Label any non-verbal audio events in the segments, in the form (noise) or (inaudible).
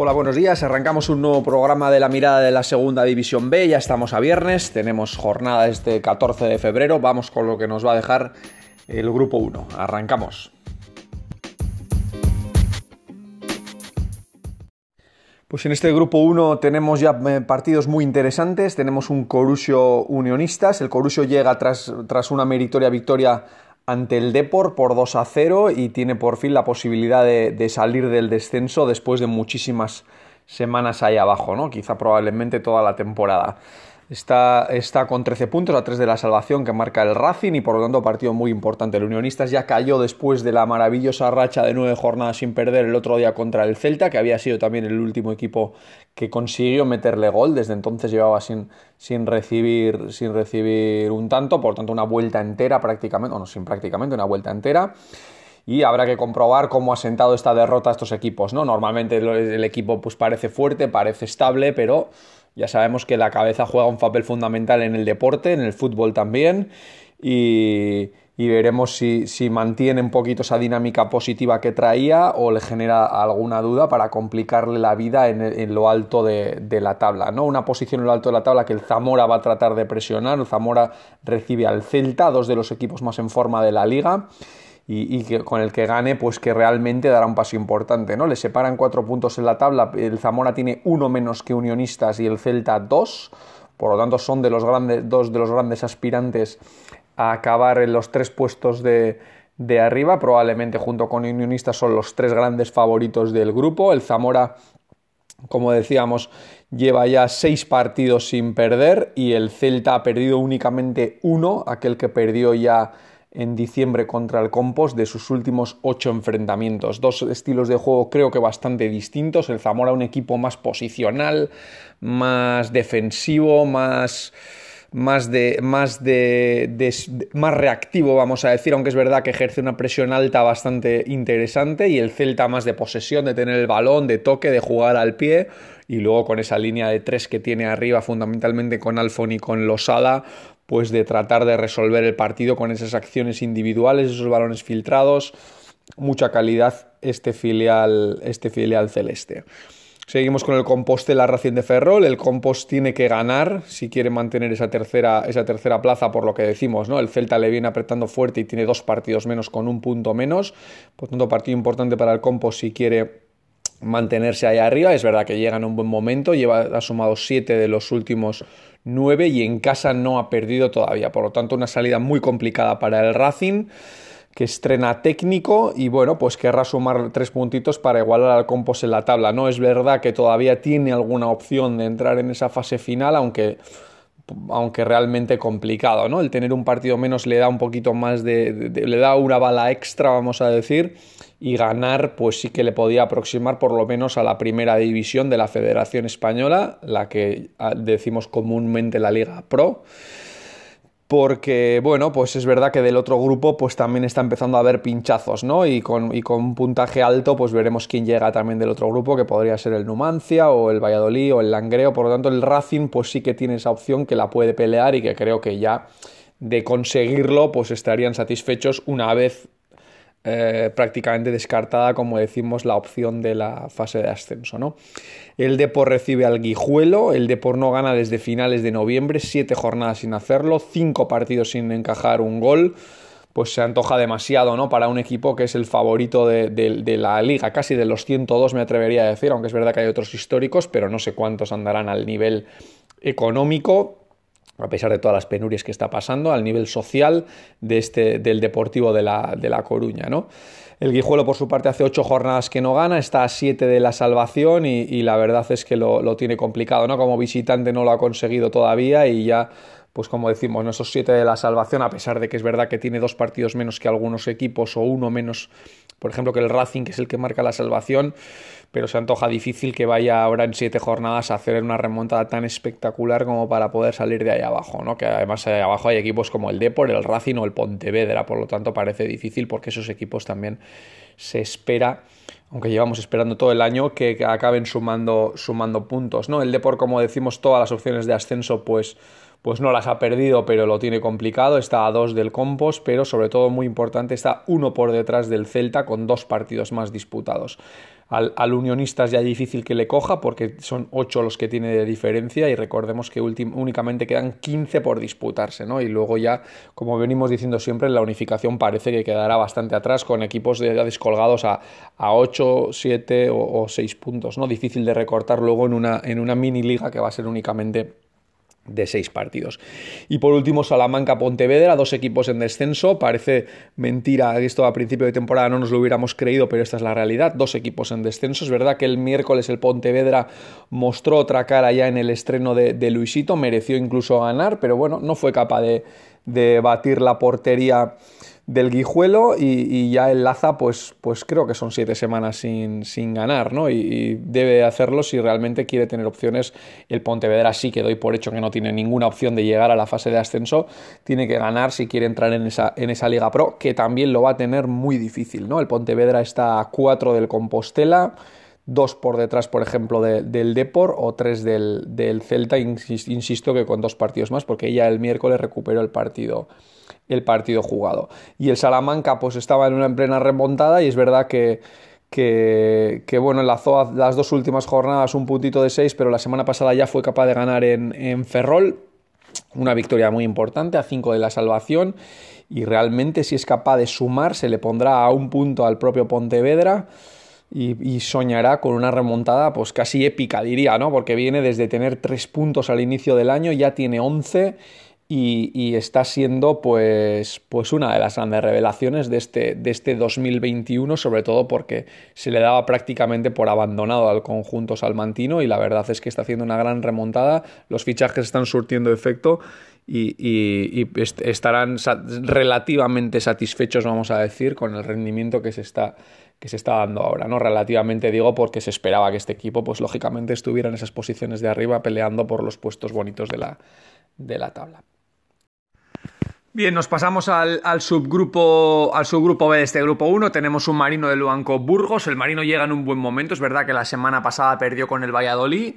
Hola, buenos días. Arrancamos un nuevo programa de la mirada de la Segunda División B. Ya estamos a viernes, tenemos jornada este 14 de febrero. Vamos con lo que nos va a dejar el grupo 1. Arrancamos. Pues en este grupo 1 tenemos ya eh, partidos muy interesantes. Tenemos un Corusio Unionistas. El Corusio llega tras, tras una meritoria victoria ante el Depor por 2 a 0 y tiene por fin la posibilidad de, salir del descenso después de muchísimas semanas ahí abajo, ¿no? Quizá probablemente toda la temporada. Está, está, con 13 puntos a 3 de la salvación que marca el Racing y por lo tanto partido muy importante. El Unionistas ya cayó después de la maravillosa racha de nueve jornadas sin perder el otro día contra el Celta, que había sido también el último equipo que consiguió meterle gol. Desde entonces llevaba sin, sin, recibir, sin recibir un tanto, por tanto una vuelta entera prácticamente, o no, sin prácticamente una vuelta entera y habrá que comprobar cómo ha sentado esta derrota a estos equipos, ¿no? Normalmente el equipo pues parece fuerte, parece estable, pero ya sabemos que la cabeza juega un papel fundamental en el deporte, en el fútbol también, y, veremos si, mantiene un poquito esa dinámica positiva que traía o le genera alguna duda para complicarle la vida en, lo alto de, la tabla. ¿no? Una posición en lo alto de la tabla que el Zamora va a tratar de presionar. El Zamora recibe al Celta, dos de los equipos más en forma de la liga y, que, con el que gane, pues que realmente dará un paso importante, ¿no? Le separan cuatro puntos en la tabla, el Zamora tiene uno menos que Unionistas y el Celta dos, por lo tanto son de los grandes, dos de los grandes aspirantes a acabar en los tres puestos de, de arriba, probablemente junto con Unionistas son los tres grandes favoritos del grupo, el Zamora como decíamos, lleva ya seis partidos sin perder y el Celta ha perdido únicamente uno, aquel que perdió ya en diciembre contra el Compost de sus últimos ocho enfrentamientos. Dos estilos de juego creo que bastante distintos. El Zamora un equipo más posicional, más defensivo, más más de, más de, más reactivo, vamos a decir, aunque es verdad que ejerce una presión alta bastante interesante y el Celta más de posesión, de tener el balón, de toque, de jugar al pie y luego con esa línea de tres que tiene arriba, fundamentalmente con Alfon y con Losada, pues de tratar de resolver el partido con esas acciones individuales, esos balones filtrados, mucha calidad este filial, este filial celeste. Seguimos con el compost de la Racing de Ferrol. El compost tiene que ganar si quiere mantener esa tercera, esa tercera plaza, por lo que decimos, ¿no? El Celta le viene apretando fuerte y tiene dos partidos menos con un punto menos. Por tanto, partido importante para el compost si quiere mantenerse ahí arriba. Es verdad que llega en un buen momento, lleva, ha sumado siete de los últimos 9 y en casa no ha perdido todavía. Por lo tanto, una salida muy complicada para el Racing que estrena técnico y bueno, pues querrá sumar tres puntitos para igualar al Compos en la tabla. No es verdad que todavía tiene alguna opción de entrar en esa fase final, aunque aunque realmente complicado, ¿no? El tener un partido menos le da un poquito más de, le da una bala extra, vamos a decir, y ganar, pues sí que le podía aproximar por lo menos a la primera división de la Federación Española, la que ah, decimos comúnmente la Liga Pro porque, bueno, pues es verdad que del otro grupo pues también está empezando a haber pinchazos, ¿no? Y con, y con un puntaje alto pues veremos quién llega también del otro grupo, que podría ser el Numancia o el Valladolid o el Langreo, por lo tanto el Racing pues sí que tiene esa opción que la puede pelear y que creo que ya de conseguirlo pues estarían satisfechos una vez eh, prácticamente descartada, como decimos, la opción de la fase de ascenso. ¿no? El Depor recibe al Guijuelo, el Depor no gana desde finales de noviembre, siete jornadas sin hacerlo, cinco partidos sin encajar un gol. Pues se antoja demasiado, ¿no? Para un equipo que es el favorito de, de la liga, casi de los 102 me atrevería a decir, aunque es verdad que hay otros históricos, pero no sé cuántos andarán al nivel económico a pesar de todas las penurias que está pasando, al nivel social de este, del Deportivo de la, de la Coruña. ¿no? El Guijuelo, por su parte, hace ocho jornadas que no gana, está a siete de la salvación y, la verdad es que lo, lo, tiene complicado. ¿no? Como visitante no lo ha conseguido todavía y ya, pues como decimos, esos siete de la salvación, a pesar de que es verdad que tiene dos partidos menos que algunos equipos o uno menos, por ejemplo, que el Racing, que es el que marca la salvación, pero se antoja difícil que vaya ahora en siete jornadas a hacer una remontada tan espectacular como para poder salir de ahí abajo, ¿no? Que además ahí abajo hay equipos como el Depor, el Racing o el Pontevedra, por lo tanto parece difícil porque esos equipos también se espera aunque llevamos esperando todo el año, que acaben sumando, puntos. ¿no? El Depor, como decimos, todas las opciones de ascenso, pues, pues no las ha perdido, pero lo tiene complicado. Está a dos del Compos, pero sobre todo muy importante, está uno por detrás del Celta con dos partidos más disputados. Al, al, Unionista es ya difícil que le coja porque son 8 los que tiene de diferencia y recordemos que únicamente quedan 15 por disputarse, ¿no? Y luego ya, como venimos diciendo siempre, la unificación parece que quedará bastante atrás con equipos ya descolgados a, a 8, 7 o, o 6 puntos, ¿no? Difícil de recortar luego en una, en una mini liga que va a ser únicamente de seis partidos. Y por último, Salamanca-Pontevedra, dos equipos en descenso. Parece mentira, esto a principio de temporada no nos lo hubiéramos creído, pero esta es la realidad. Dos equipos en descenso. Es verdad que el miércoles el Pontevedra mostró otra cara ya en el estreno de, de Luisito, mereció incluso ganar, pero bueno, no fue capaz de, de batir la portería del Guijuelo y, ya el Laza, pues, pues creo que son siete semanas sin, sin ganar, ¿no? Y, debe hacerlo si realmente quiere tener opciones. El Pontevedra sí que doy por hecho que no tiene ninguna opción de llegar a la fase de ascenso. Tiene que ganar si quiere entrar en esa, en esa Liga Pro, que también lo va a tener muy difícil, ¿no? El Pontevedra está a cuatro del Compostela dos por detrás, por ejemplo, del Depor o tres del, del Celta, insisto que con dos partidos más, porque ya el miércoles recuperó el partido el partido jugado. Y el Salamanca pues estaba en una en plena remontada y es verdad que, que, bueno, enlazó las dos últimas jornadas un puntito de seis, pero la semana pasada ya fue capaz de ganar en, en Ferrol, una victoria muy importante a cinco de la salvación y realmente si es capaz de sumar se le pondrá a un punto al propio Pontevedra. Y, soñará con una remontada pues casi épica diría, ¿no? Porque viene desde tener tres puntos al inicio del año, ya tiene once y, está siendo pues, pues una de las grandes revelaciones de este, de este 2021, sobre todo porque se le daba prácticamente por abandonado al conjunto salmantino y la verdad es que está haciendo una gran remontada, los fichajes están surtiendo efecto y, estarán relativamente satisfechos, vamos a decir, con el rendimiento que se está que se está dando ahora, ¿no? Relativamente digo porque se esperaba que este equipo, pues lógicamente estuviera en esas posiciones de arriba peleando por los puestos bonitos de la, de la tabla. Bien, nos pasamos al, subgrupo, al subgrupo B de este grupo 1. Tenemos un marino de Luanco Burgos. El marino llega en un buen momento. Es verdad que la semana pasada perdió con el Valladolid.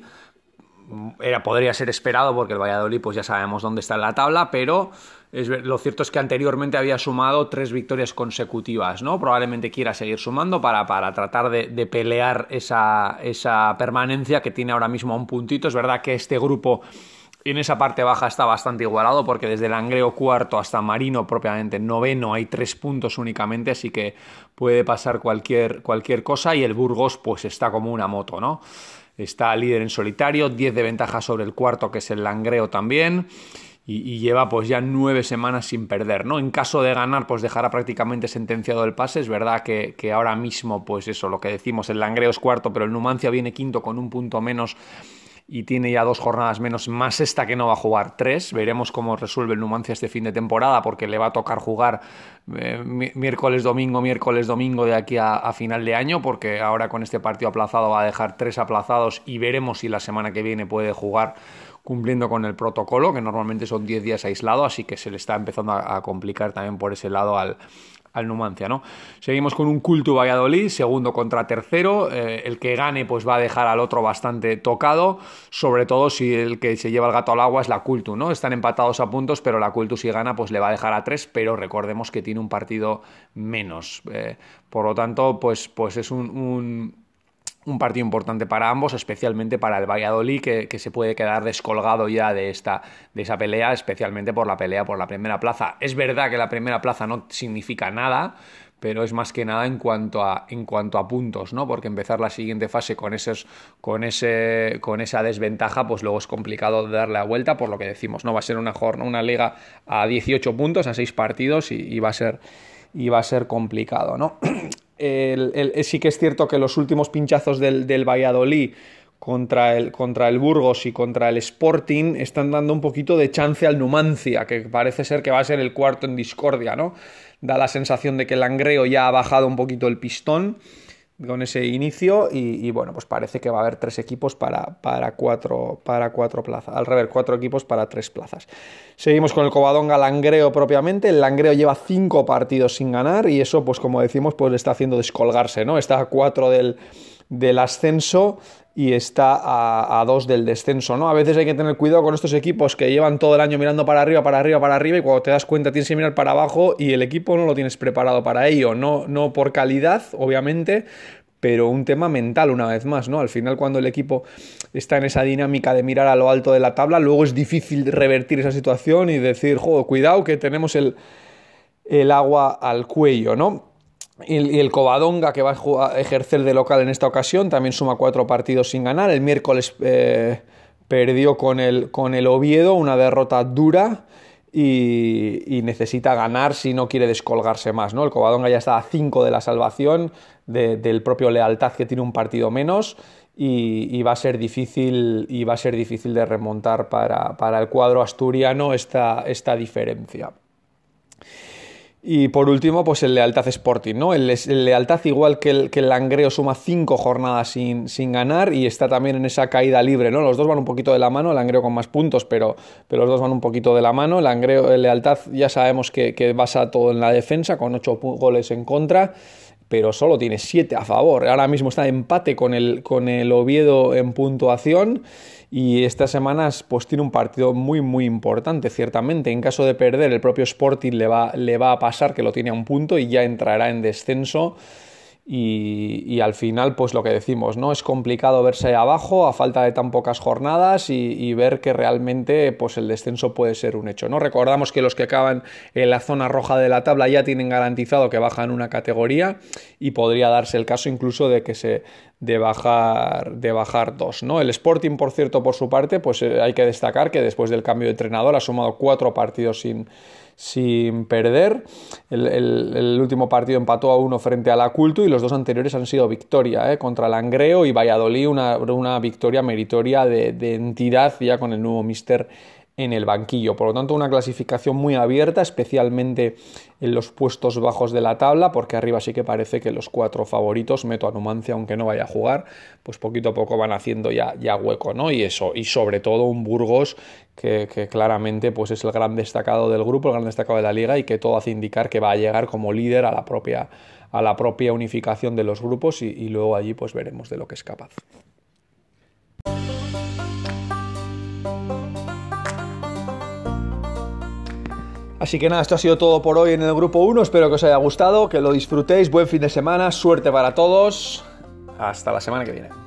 Era, podría ser esperado porque el Valladolid, pues ya sabemos dónde está en la tabla, pero lo cierto es que anteriormente había sumado tres victorias consecutivas, ¿no? Probablemente quiera seguir sumando para, para tratar de, de pelear esa, esa permanencia que tiene ahora mismo a un puntito. Es verdad que este grupo en esa parte baja está bastante igualado porque desde el Angreo cuarto hasta Marino propiamente noveno hay tres puntos únicamente, así que puede pasar cualquier, cualquier cosa y el Burgos pues está como una moto, ¿no? Está líder en solitario, 10 de ventaja sobre el cuarto que es el Langreo también. Y, lleva pues ya nueve semanas sin perder, ¿no? En caso de ganar, pues dejará prácticamente sentenciado el pase. Es verdad que, que ahora mismo, pues eso, lo que decimos, el Langreo es cuarto, pero el Numancia viene quinto con un punto menos y tiene ya dos jornadas menos, más esta que no va a jugar tres. Veremos cómo resuelve el Numancia este fin de temporada, porque le va a tocar jugar eh, miércoles, domingo, miércoles, domingo de aquí a, final de año, porque ahora con este partido aplazado va a dejar tres aplazados y veremos si la semana que viene puede jugar cumpliendo con el protocolo, que normalmente son 10 días aislado, así que se le está empezando a complicar también por ese lado al, al Numancia, ¿no? Seguimos con un culto Valladolid, segundo contra tercero. Eh, el que gane, pues va a dejar al otro bastante tocado. Sobre todo si el que se lleva el gato al agua es la Cultu, ¿no? Están empatados a puntos, pero la Cultu si gana, pues le va a dejar a tres. Pero recordemos que tiene un partido menos. Eh, por lo tanto, pues, pues es un un partido importante para ambos, especialmente para el Valladolid, que, se puede quedar descolgado ya de, esta, de esa pelea, especialmente por la pelea por la primera plaza. Es verdad que la primera plaza no significa nada, pero es más que nada en cuanto a, en cuanto a puntos, ¿no? Porque empezar la siguiente fase con, esos, con, ese, con esa desventaja, pues luego es complicado darle la vuelta, por lo que decimos, ¿no? Va a ser una, una liga a 18 puntos, a 6 partidos, y, va a ser, y va a ser complicado, ¿no? (clears throat) sí que es cierto que los últimos pinchazos del, del Valladolid contra el, contra el, Burgos y contra el Sporting están dando un poquito de chance al Numancia, que parece ser que va a ser el cuarto en discordia, ¿no? Da la sensación de que el Langreo ya ha bajado un poquito el pistón con ese inicio y, bueno, pues parece que va a haber tres equipos para, para, cuatro, para cuatro plazas, al revés, cuatro equipos para tres plazas. Seguimos con el Covadonga Langreo propiamente, el Langreo lleva cinco partidos sin ganar y eso pues como decimos pues le está haciendo descolgarse, ¿no? Está a cuatro del, del ascenso y está a, dos del descenso, ¿no? A veces hay que tener cuidado con estos equipos que llevan todo el año mirando para arriba, para arriba, para arriba y cuando te das cuenta tienes que mirar para abajo y el equipo no lo tienes preparado para ello, no, no por calidad, obviamente, pero un tema mental una vez más, ¿no? Al final cuando el equipo está en esa dinámica de mirar a lo alto de la tabla, luego es difícil revertir esa situación y decir, joder, cuidado que tenemos el, el agua al cuello, ¿no? Y el, Covadonga, que va a ejercer de local en esta ocasión, también suma cuatro partidos sin ganar. El miércoles eh, perdió con el, con el Oviedo, una derrota dura. Y, necesita ganar si no quiere descolgarse más. ¿no? El Covadonga ya está a cinco de la salvación del propio Lealtad que tiene un partido menos y, va a ser difícil, y va a ser difícil de remontar para, para el cuadro asturiano esta, esta diferencia. Y por último, pues el Lealtad Sporting, ¿no? El, Lealtad, igual que el, que el Langreo, suma cinco jornadas sin, sin, ganar y está también en esa caída libre, ¿no? Los dos van un poquito de la mano, el Langreo con más puntos, pero, pero los dos van un poquito de la mano. El, Langreo, el Lealtad ya sabemos que, que basa todo en la defensa, con ocho goles en contra pero solo tiene siete a favor. Ahora mismo está empate con el, con el Oviedo en puntuación y estas semanas pues tiene un partido muy muy importante ciertamente en caso de perder el propio Sporting le va, le va a pasar que lo tiene a un punto y ya entrará en descenso y, al final, pues lo que decimos, ¿no? Es complicado verse abajo a falta de tan pocas jornadas y, ver que realmente pues el descenso puede ser un hecho, ¿no? Recordamos que los que acaban en la zona roja de la tabla ya tienen garantizado que bajan una categoría y podría darse el caso incluso de que se de bajar de bajar dos, ¿no? El Sporting, por cierto, por su parte, pues eh, hay que destacar que después del cambio de entrenador ha sumado cuatro partidos sin sin perder. El, último partido empató a uno frente a la Culto y los dos anteriores han sido victoria, ¿eh? contra Langreo y Valladolid, una, una victoria meritoria de, de, entidad ya con el nuevo mister en el banquillo. Por lo tanto, una clasificación muy abierta, especialmente en los puestos bajos de la tabla, porque arriba sí que parece que los cuatro favoritos, meto a Numancia aunque no vaya a jugar, pues poquito a poco van haciendo ya, ya hueco, ¿no? Y eso, y sobre todo un Burgos que, claramente pues es el gran destacado del grupo, el gran destacado de la liga y que todo hace indicar que va a llegar como líder a la propia, a la propia unificación de los grupos y, y luego allí pues veremos de lo que es capaz. Así que nada, esto ha sido todo por hoy en el grupo 1. Espero que os haya gustado, que lo disfrutéis. Buen fin de semana, suerte para todos. Hasta la semana que viene.